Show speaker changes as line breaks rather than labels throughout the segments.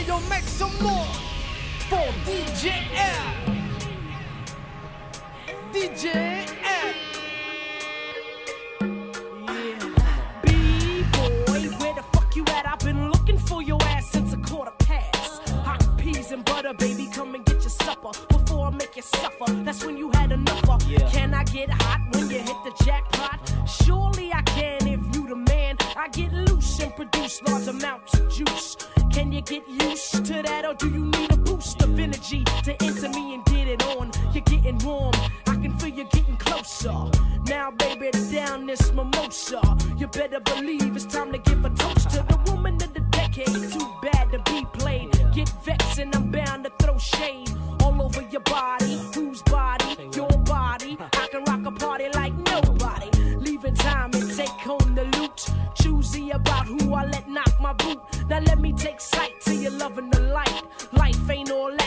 Ayo, make some more for DJ L. DJ L.
B-boy, where the fuck you at? I've been looking for your ass since a quarter past. Hot peas and butter, baby, come and get your supper before I make you suffer. That's when you had enough of. Can I get hot when you hit the jackpot? Surely I can if you the man. I get loose and produce large amounts of juice. Can you get used to that, or do you need a boost of energy to enter me and get it on? You're getting warm. I can feel you getting closer. Now, baby, down this mimosa. You better believe it's time to give a toast to the woman of the decade. Too bad to be played. Get vexed and I'm bound to throw shade all over your body. Whose About who I let knock my boot. Now let me take sight to your loving the light. Life ain't all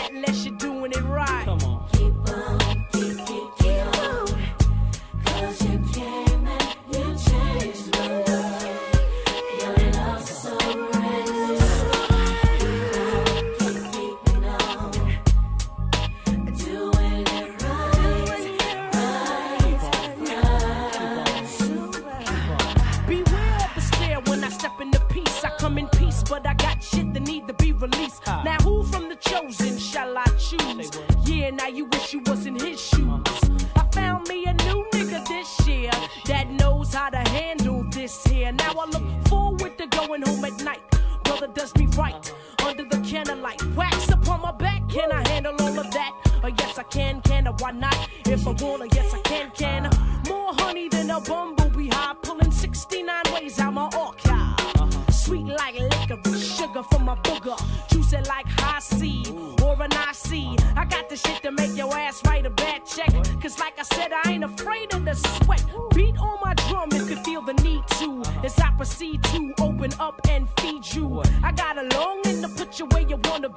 you
wish you was in his shoes. I found me a new nigga this year that knows how to handle this here. Now I look forward to going home at night. Brother does me right under the candlelight. Wax upon my back, can I handle all of that? Uh, yes, I can, can I? Why not? If I wanna, yes, I can, can? More honey than a bumblebee high, pulling 69 ways out my archive. Sweet like sugar from my booger, Juice it like Hi-C or an ICEE. I got the shit to make your ass write a bad check. Cause like I said, I ain't afraid of the sweat. Beat on my drum if you feel the need to. As I proceed to open up and feed you. I got a longing to put you where you wanna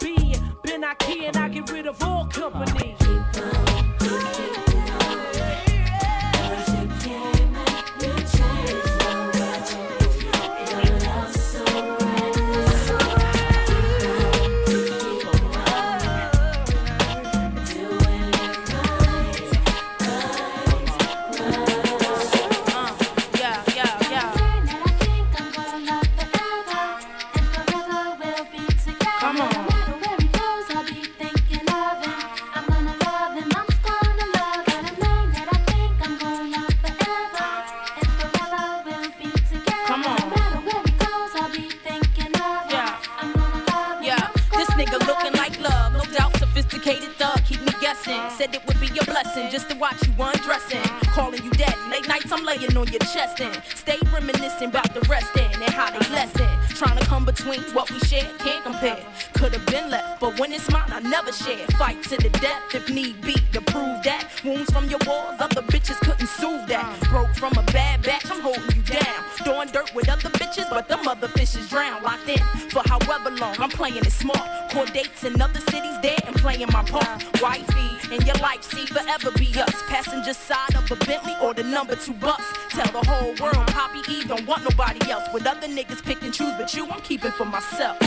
on
your chest and stay reminiscing about the rest in and how they lesson. Trying to come between what we share, can't compare. Could have been left, but when it's mine, I never share. Fight to the death if need be to prove that. Wounds from your walls, other bitches couldn't soothe that. Broke from a bad batch, I'm holding you down. Throwing dirt with other bitches, but the other fishes drown. Locked in for however long, I'm playing it smart. Court dates in other cities, and playing my part. Wifey, and your life, see, forever be us. Passenger side of a Bentley or the number two bus. Tell the whole world, Poppy E don't want nobody else. With other niggas pick and choose, but you, I'm keeping for myself.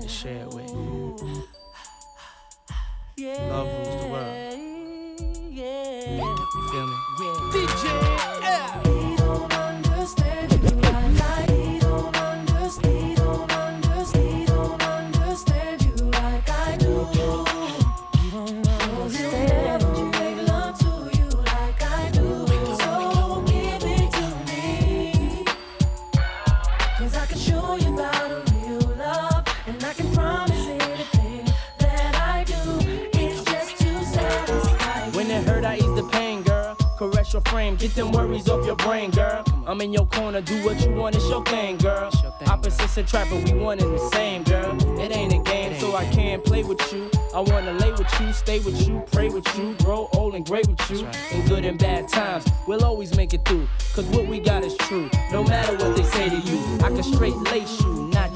To share it with. Love rules the world. You feel me?
DJ
frame, get them worries off your brain, girl. I'm in your corner, do what you want, it's your thing, girl. Opposites attract, but we one and the same, girl. It ain't a game, so I can't play with you. I wanna lay with you, stay with you, pray with you, grow old and great with you. In good and bad times, we'll always make it through. Cause what we got is true, no matter what they say to you. I can straight lace you,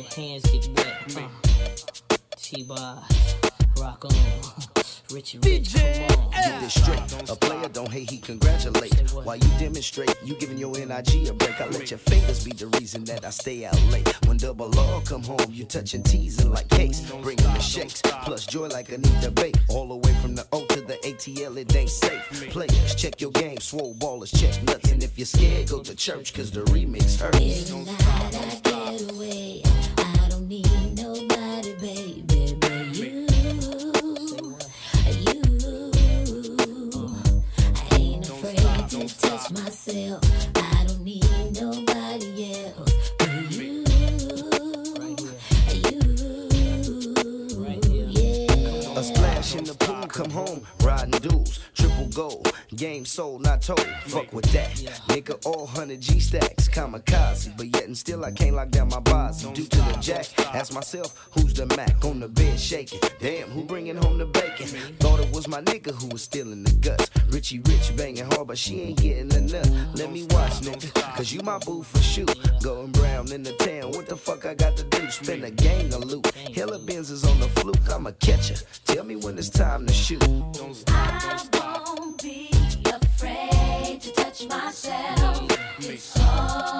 Your
hands get wet. Uh, T-Boz. Rock on. Richie Rich, come on.
Get this straight. A player don't hate, he congratulate. While you demonstrate, you giving your NIG a break. I let your fingers be the reason that I stay out late. When double R come home, you touching teasing like case. Bringing the shakes, plus joy like Anita Baker. All the way from the O to the ATL, it ain't safe. Players, check your game. Swole ballers, check nuts. And if you're scared, go to church, cause the remix hurts. Fuck with that. Nigga, all 100 G stacks, kamikaze. But yet and still, I can't lock down my bars due to the jack. Ask myself, who's the Mac on the bed shaking? Damn, who bringing home the bacon? Thought it was my nigga who was stealing the guts. Richie Rich banging hard, but she ain't getting enough. Let me watch, nigga, cause you my boo for sure. Going brown in the town, what the fuck I got to do? Spin a gang of loot. Hella Benz is on the fluke, I'm a catcher. Tell me when it's time to shoot.
Don't stop,
don't stop myself. Me.
Oh.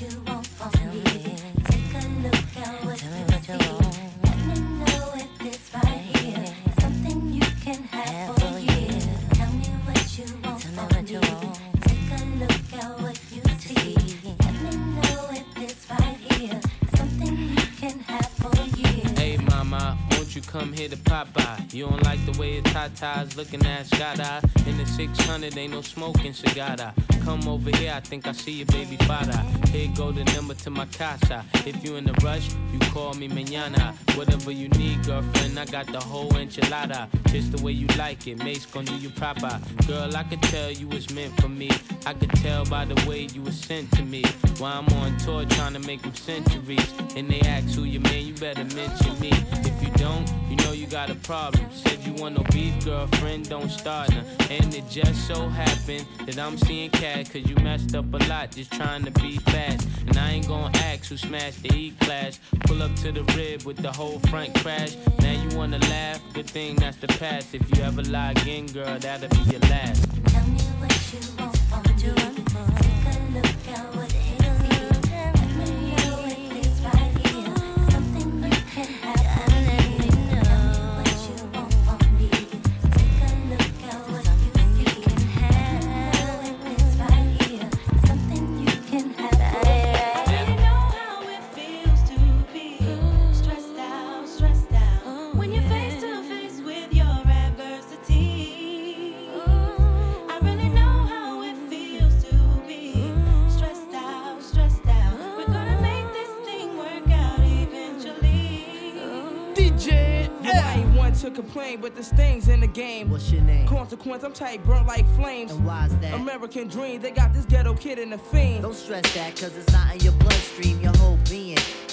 you want from me.
Come here to pop by? You don't like the way your tatas looking at Scada. In the 600, ain't no smoking cigar. Come over here, I think I see your baby father. Here go the number to my casa. If you in a rush, you call me mañana. Whatever you need, girlfriend, I got the whole enchilada. Just the way you like it, mate's gonna do you proper. Girl, I could tell you was meant for me. I could tell by the way you were sent to me. While I'm on tour trying to make them centuries. And they ask who you man, you better mention me. If you don't, you know you got a problem. Said you want no beef, girlfriend, don't start now. And it just so happened that I'm seeing cat, cause you messed up a lot just trying to be fast. And I ain't gonna ask who smashed the E class. Pull up to the rib with the whole front crash. Now you wanna laugh, good thing that's the past. If you ever lie again, girl, that'll be your last.
Things in the game.
What's your name?
Consequence, I'm tight, burnt like flames.
And why's that?
American dream, they got this ghetto kid in the fiend.
Don't stress that, cause it's not in your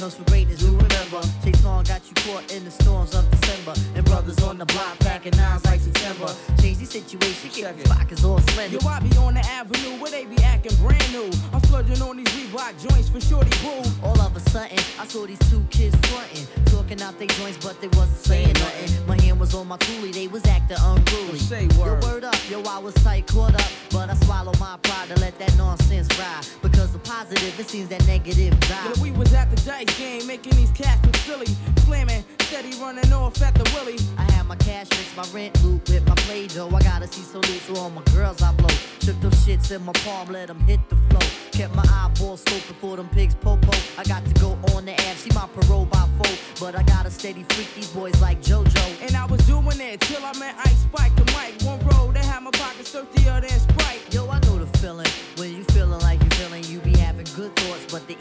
comes from greatness. You remember, Chase Long got you caught in the storms of December. And brothers on the block packing nines like September. Change the situation, get the pockets all slender.
Yo, I be on the avenue where they be acting brand new. I'm splurging on these Reebok joints for shorty boo.
All of a sudden, I saw these two kids frontin', talking out their joints, but they wasn't saying nothing. My hand was on my coolie, they was acting unruly.
Say
Yo,
word.
word up, yo, I was tight, caught up, but I swallowed my pride to let that nonsense ride. Because the positive, it seems that negative die.
Yeah, we was at the dice game, making these cats look silly. Flaming, steady running off at the willy.
I have my cash fix, my rent loop with my play dough. I gotta see so loose, so all my girls I blow. Shook those shits in my palm, let them hit the flow. Kept my eyeballs scoping for them pigs popo. I got to go on the app, see my parole by four. But I got to steady freak these boys like JoJo.
And I was doing it till I met Ice Spike and Mike. One road, they had my pockets thirstier than Sprite.
Yo, I know the feeling. When you feeling like you feeling, you be having good thoughts, but the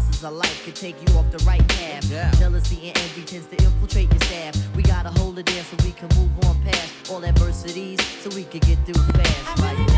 stresses of life can take you off the right path.
Yeah.
Jealousy and envy tends to infiltrate your staff. We gotta hold it there so we can move on past all adversities, so we can get through fast.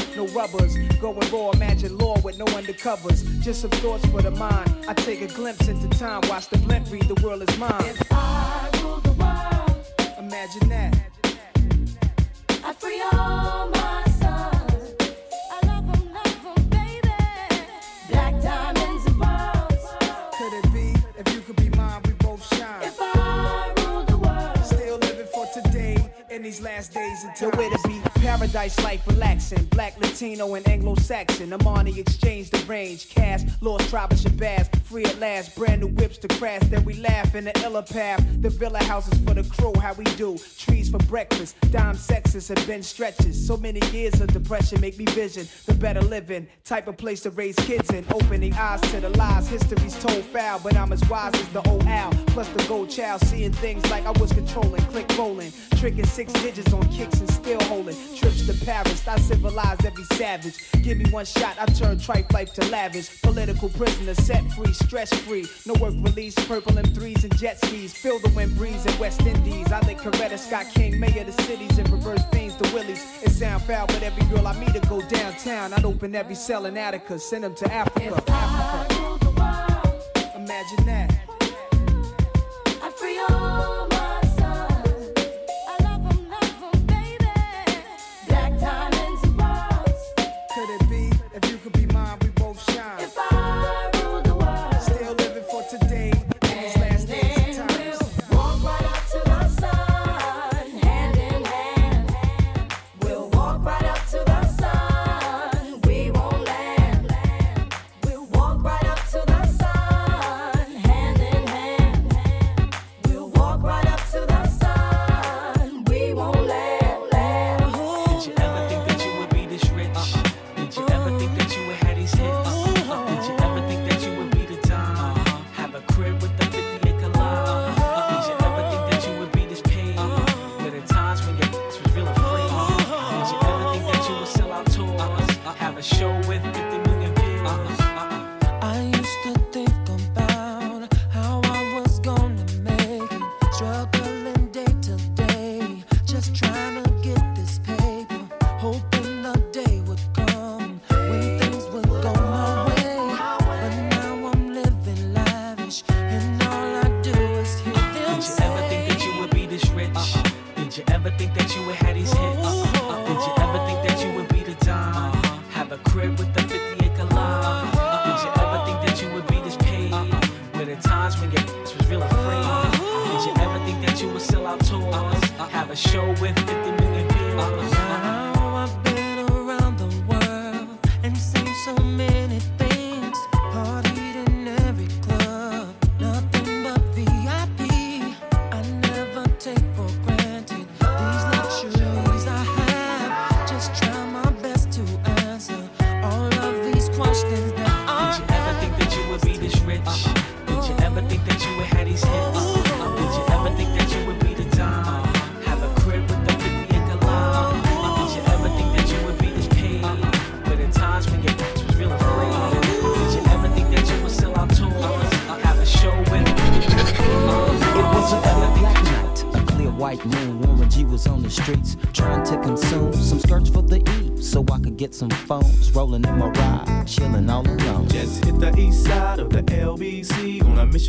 no rubbers. Going raw, imagine law with no undercovers. Just some thoughts for the mind. I take a glimpse into time, watch the blimp read, the world is mine.
If I rule the world,
Imagine that.
I free all my sons. I love 'em, love 'em, baby. Black diamonds and pearls.
Could it be if you could be mine, we both shine?
If I rule the world,
Still living for today in these last days until where to be paradise life relaxing. Black, Latino, and Anglo-Saxon. Amani exchange the range. Cash, lost tribe of Shabazz. Free at last, brand new whips to crash. Then we laugh in the illa path. The villa houses for the crew, how we do. Trees for breakfast. Dime sexes have been stretches. So many years of depression make me vision the better living. Type of place to raise kids in. Opening eyes to the lies. History's told foul, but I'm as wise as the old owl. Plus the gold child, seeing things like I was controlling. Click rolling. Tricking six digits on kicks and still holding. Trip French to Paris. I civilized every savage. Give me one shot, I turn tripe life to lavish. Political prisoner, set free, stress free. No work release, purple M3s and jet skis. Feel the wind breeze in West Indies. I think Coretta Scott King, mayor of the cities, and reverse fiends to Willies. It sound foul, but every girl I meet to go downtown. I'd open every cell in Attica, send them to Africa. Africa. Imagine
that.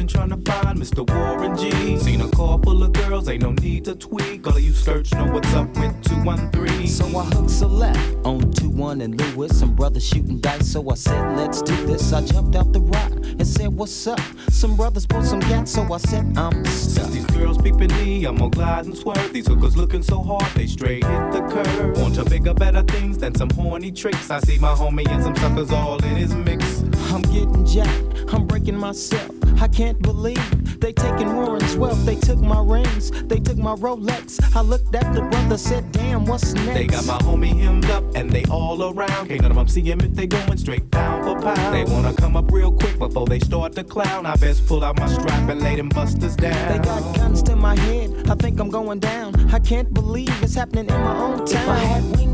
On
a mission trying to find Mr. Warren G. Seen a car full of girls, ain't no need to tweak. All of you search know what's up with 213.
So I hooked Celeste on 2 1 and Lewis. Some brothers shooting dice, so I said, let's do this. I jumped out the ride and said, what's up? Some brothers pulled some gas, so I said, I'm stuck.
These girls peeping me, I'm gonna glide and swerve. These hookers looking so hard, they straight hit the curve. Want to bigger, better things than some horny tricks. I see my homie and some suckers all in his mix.
I'm getting jacked, I'm breaking myself. I can't believe they taking Warren's wealth. They took my rings, they took my Rolex. I looked at the brother, said, damn, what's next?
They got my homie hemmed up and they all around. Can't none of them see him if they going straight down for pound. They wanna come up real quick before they start to clown. I best pull out my strap and lay them busters down.
They got guns to my head, I think I'm going down. I can't believe it's happening in my own town. If I had wings,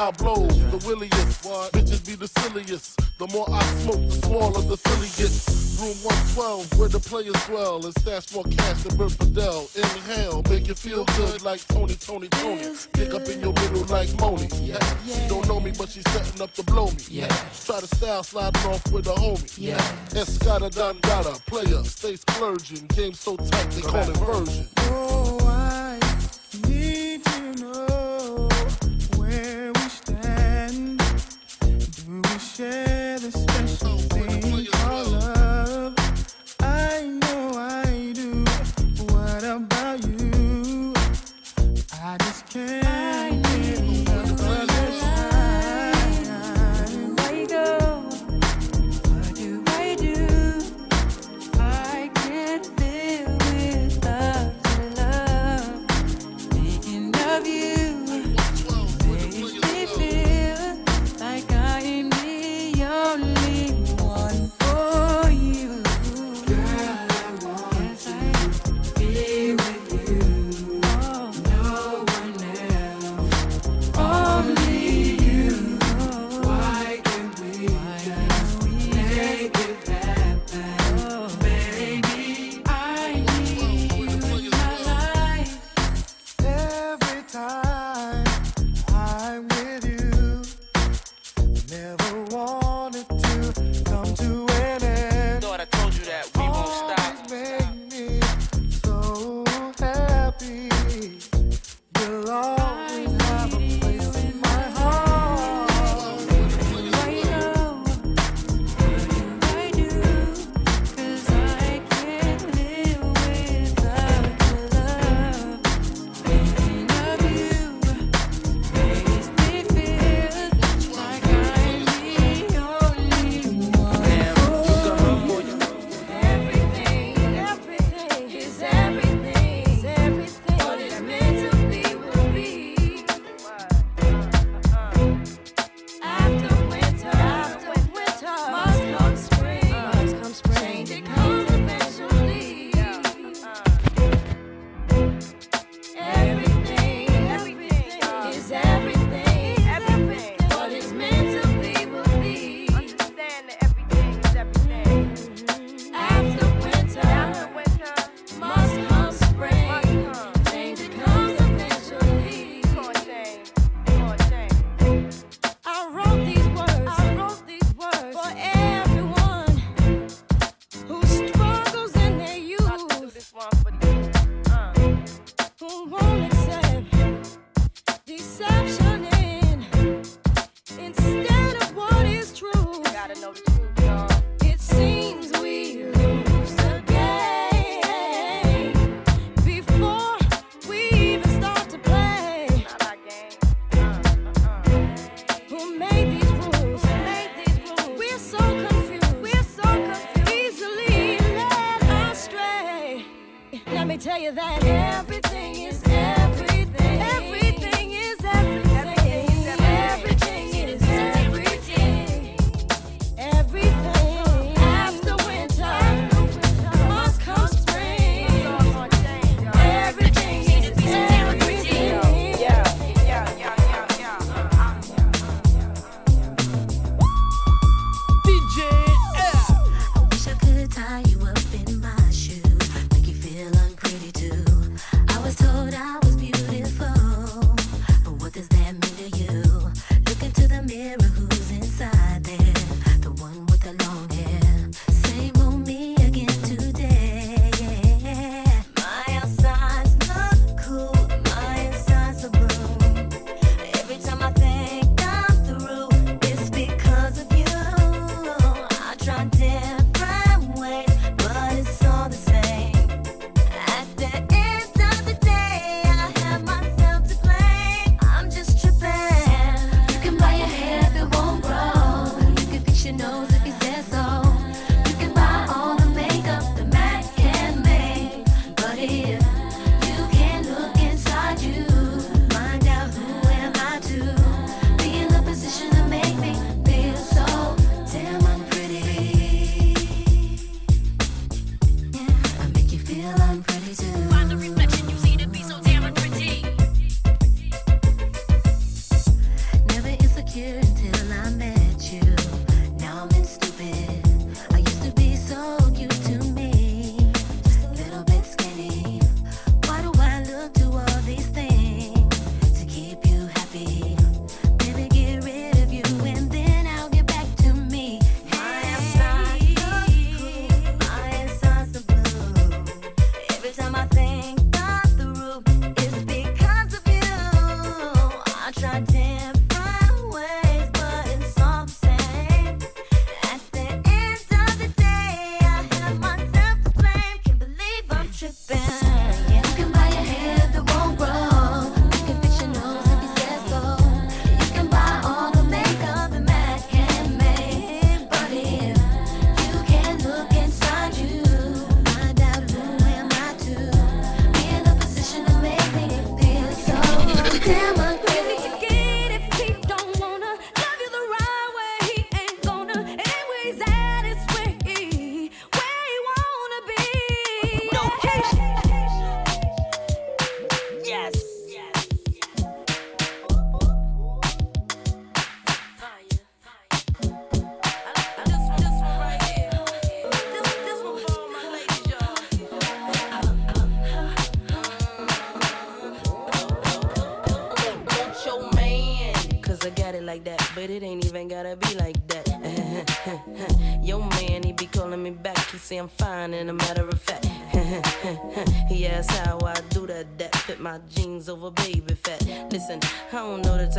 I blow the williest. What? Bitches be the silliest. The more I smoke, the smaller the filly gets. Room 112, where the players dwell, and stash more cash than Bert Fidel. Inhale, make you feel good like Tony, Tony, Tony. Pick up in your middle like Moni. Yeah. yeah. She don't know me, but she's setting up to blow me. Yeah. Try to style sliding off with a homie. Yeah. Escada Dondada, player, stay splurging. Game so tight, they call it version.
Oh, I
need to know where yeah. never
want.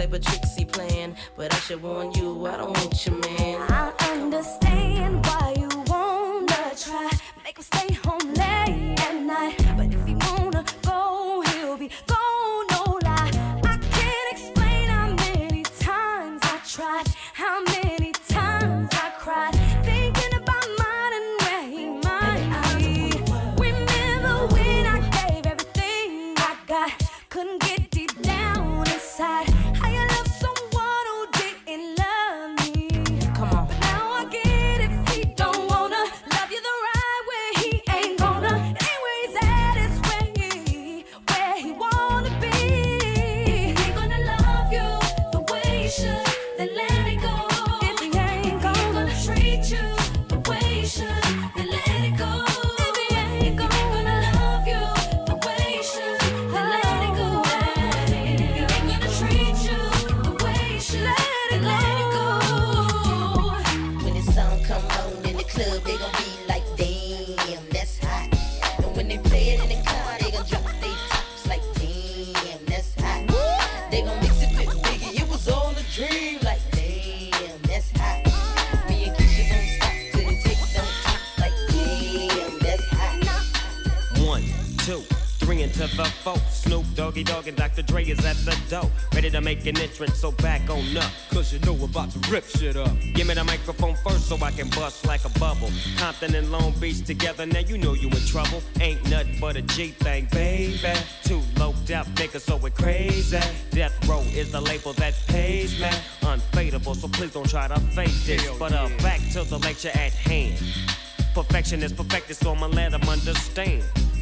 type of tricks he playing. But I should warn you, I don't want your man.
Make
an entrance, so back on up.
Cause you know we're about to rip shit up.
Give me the microphone first so I can bust like a bubble. Compton and Long Beach together, now you know you in trouble. Ain't nothing but a G thing, baby. Too low death niggas, so it crazy. Death Row is the label that pays me. Unfadable, so please don't try to fake this. But uh, back to the lecture at hand. Perfection is perfected, so I'ma let them understand.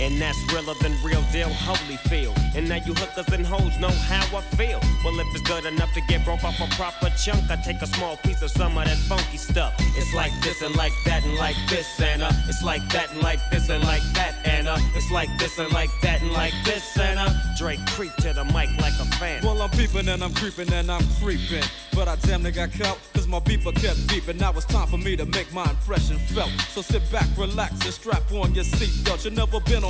And that's realer than real deal, Holyfield. And now you hookers and hoes know how I feel. Well, if it's good enough to get broke off a proper chunk, I take a small piece of some of that funky stuff. It's like this and like that and like this and uh, it's like that and like this and like that and uh, it's like this and like that and like this and uh, Drake creep to the mic like a fan.
Well, I'm peeping and I'm creeping and I'm creeping. But I damn near got caught, cause my beeper kept beeping. Now it's time for me to make my impression felt. So sit back, relax, and strap on your seatbelt. You've never been on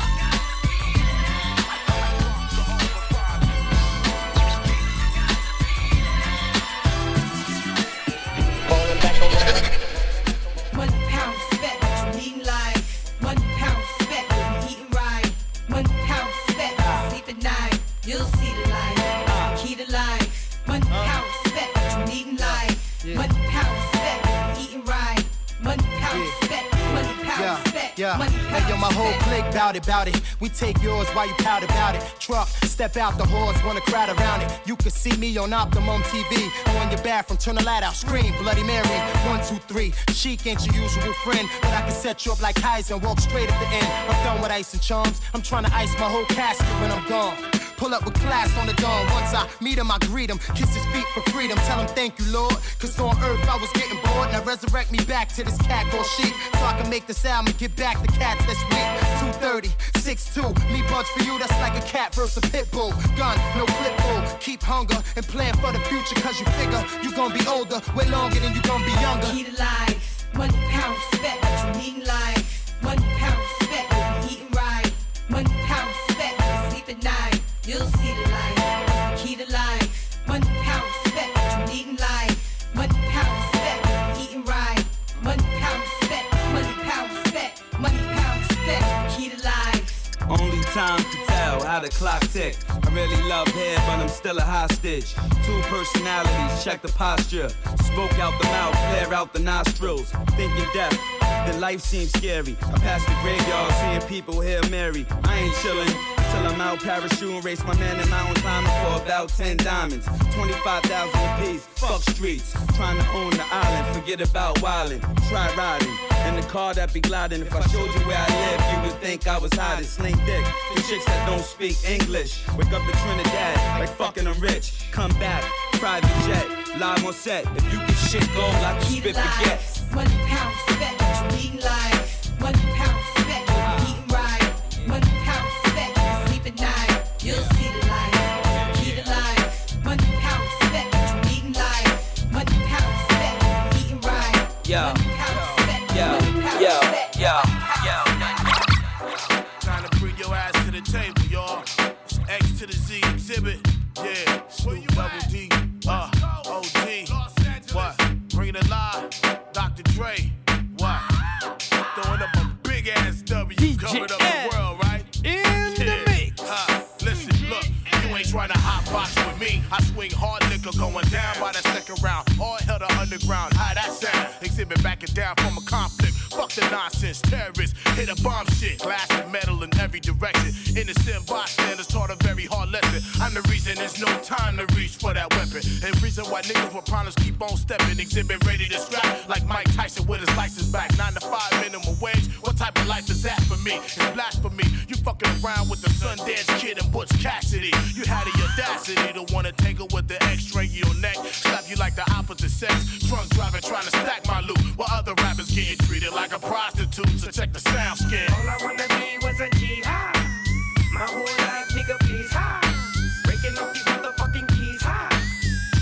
My whole clique bout it, bout it. We take yours while you pout about it. Truck, step out the horse, wanna crowd around it. You can see me on Optimum TV. On your bathroom, turn the light out, scream, Bloody Mary. One, two, three. Chic ain't your usual friend, but I can set you up like Kaiser and walk straight at the end. I'm done with ice and charms. I'm trying to ice my whole casket when I'm gone. Pull up with class on the dawn. Once I meet him, I greet him. Kiss his feet for freedom. Tell him thank you, Lord. Cause on earth I was getting bored. Now resurrect me back to this cat called sheep. So I can make this album and get back the cats that's weak. 230, 6'2. Me buds for you, that's like a cat versus a pit bull. Gun, no clip bull. Keep hunger and plan for the future. Cause you figure you gonna be older way longer than you gonna be younger.
Key to life, one pound spec, what you eating like? One pound
time to tell how the clock tick. I really love hair, but I'm still a hostage. Two personalities, check the posture. Smoke out the mouth, flare out the nostrils. Thinking death, the life seems scary. I pass the graveyard, seeing people here Mary. I ain't chillin' until I'm out parachuting, race my man in mountain climbing for about 10 diamonds. 25,000 apiece, fuck streets. Trying to own the island, forget about wildin'. Try riding. In the car that be gliding. If I showed you where I live, you would think I was hiding. Sling dick to chicks that don't speak English. Wake up to Trinidad, like fucking I'm rich. Come back, private jet, live on set. If you can shit go like you spit baguettes.
One pound spec, you eating like? One pound
down from a conflict. Fuck the nonsense. Terrorists hit a bomb shit. Glass and metal in every direction. Innocent bystanders taught a very hard lesson. I'm the reason there's no time to reach for that weapon. And reason why niggas with problems keep on stepping. Exhibit ready to scrap like Mike Tyson with his license back. Nine to five minimum wage. What type of life is that for me? It's blasphemy. You fucking around with the Sundance Kid and Butch Cassidy. You had the audacity to wanna tangle with the X-ray your neck, slap you like the opposite sex. Treated like prostitute. So check the sound skin.
All I wanna be was a jihad. My whole life, nigga, please high. Breaking off these motherfucking keys high.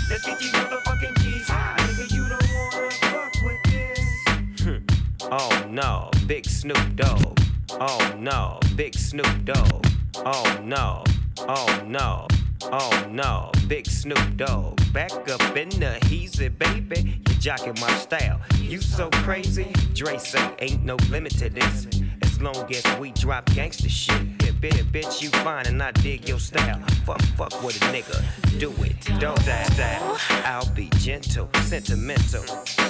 Let's get these motherfucking keys high. Nigga, you don't wanna fuck with this. Hmm.
Oh no, big Snoop Dogg. Oh no, big Snoop Dogg. Oh no, oh no, oh no, big Snoop Dogg. Back up in the heezy, baby. You jocking my style. You so crazy. Dre say ain't no limit to this. As long as we drop gangster shit. Yeah, bitch, bitch, you fine and I dig your style. Fuck, fuck with a nigga. Do it, don't die, die. I'll be gentle, sentimental.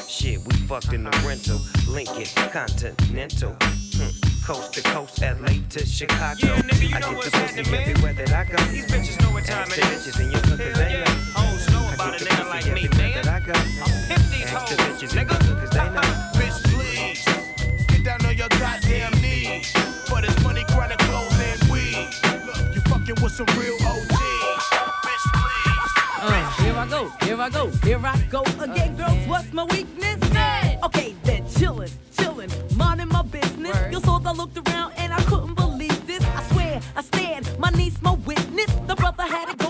Shit, we fucked in the rental. Lincoln, Continental. Hmm. Coast to coast, LA to Chicago.
Yeah, nigga, you
I
know
get the pussy everywhere that I go.
These bitches know what time it is.
bitches and your hookers,
yeah. Nigga
pussy
like me, man.
I go.
Pimp these
Ask
hoes,
bitches
nigga.
hookers, they know.
Bitch, please. Get down on your goddamn knees. For this money, chronic clothes and weed. Look, you fucking with some real OGs. Bitch, please.
Uh, here I go, here I go, here I go again, girls. What's my weakness? Okay, then chillin', chillin', minding my business. You saw I looked around and I couldn't believe this. I swear, I stand, my niece, my witness. The brother had it going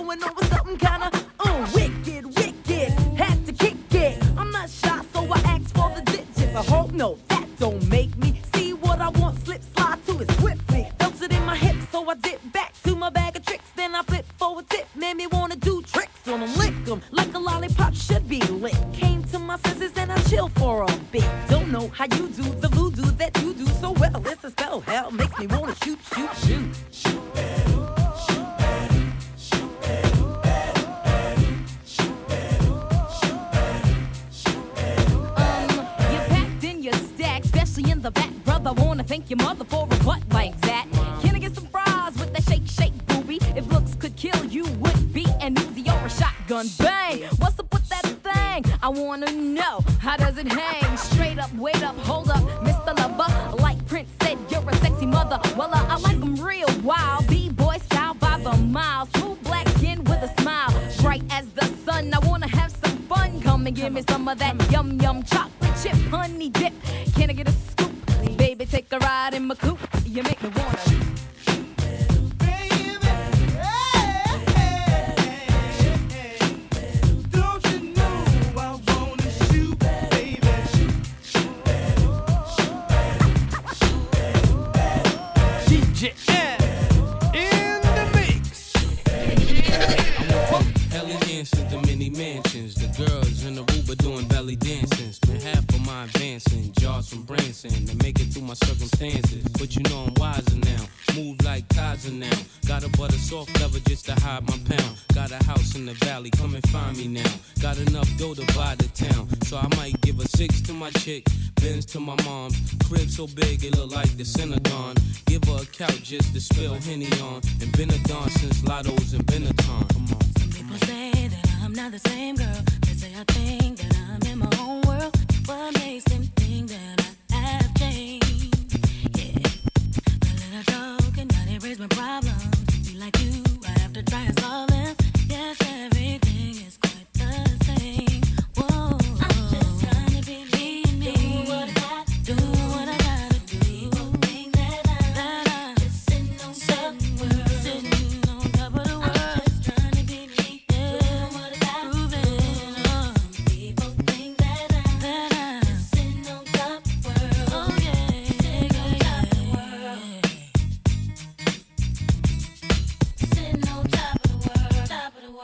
how you do the voodoo that you do so well. It's a spell, hell makes me wanna shoot, shoot, shoot.
Shoot, shoot, shoot, shoot, shoot. Shoot, shoot. You packed in the back, brother. Wanna thank your mother for a butt like that. Can I get some fries with that shake, shake, booby? If looks could kill you, would be an Uzi or a shotgun. Bang! What's up with that thing? I wanna know how does it hang? Straight up, wait up, hold up, Mr. Lover. Like Prince said, you're a sexy mother. Well, uh, I like 'em real wild, b-boy style by the mile. Smooth black skin with a smile, bright as the sun. I wanna have some fun. Come and give me some of that yum yum chocolate chip honey dip. My
circumstances. But you know I'm wiser now, move like Kaiser now. Got a butter soft leather just to hide my pound. Got a house in the valley, come and find me now. Got enough dough to buy the town, so I might give a six to my chick, Benz to my mom's. Crib so big it look like the Synagogue. Give her a couch just to spill Henny on, and been a don since Lotto's and Benetton. Come on.
People say that I'm not the same girl. They say I think that I'm in my own world. What makes them think that I have changed? A little joke and now they my problems. Be like you, I have to try and solve them. Yes, everything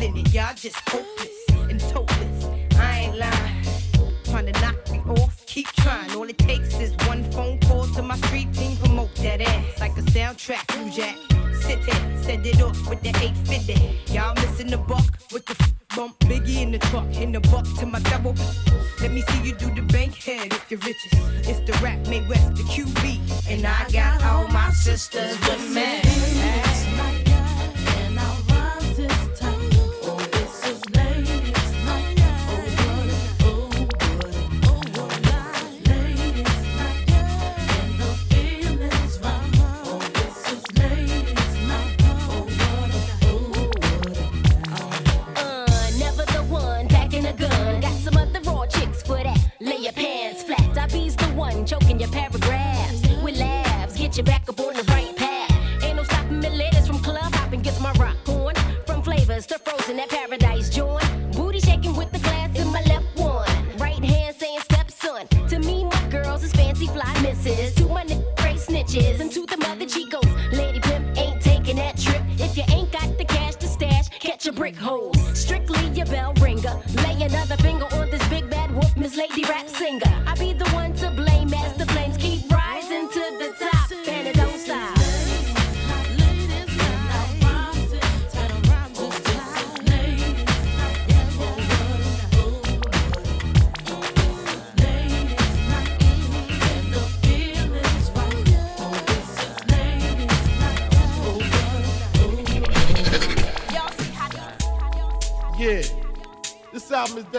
y'all just hopeless and hopeless. I ain't lying. Trying to knock me off, keep trying. All it takes is one phone call to my street team, promote that ass like a soundtrack. You jack, sit there, send it off with the 850. Y'all missing the buck with the f- bump, Biggie in the truck, in the buck to my double. Let me see you do the bank head if you're riches. It's the rap, May West, the QB, and I got all my sisters with me.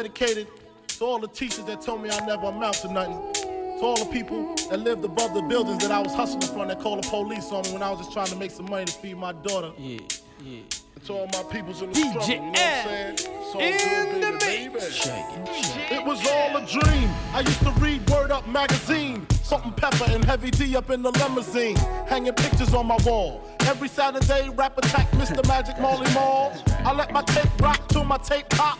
Dedicated to all the teachers that told me I never amount to nothing. To all the people that lived above the buildings that I was hustling from that called the police on me when I was just trying to make some money to feed my daughter.
Yeah, yeah.
And to all my peoples in the struggle, you know what I'm saying? It's all good, baby, baby. It was all a dream. I used to read Word Up magazine. Salt-N-Pepa and Heavy D up in the limousine. Hanging pictures on my wall. Every Saturday, rap attack Mr. Magic Marley Marl. I let my tape rock till my tape pop.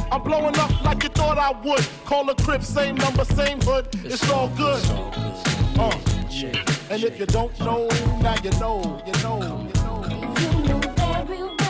I'm blowing up like you thought I would. Call a crib, same number, same hood. It's all good. Uh, and if you don't know, now you know, you know, you know.
DJ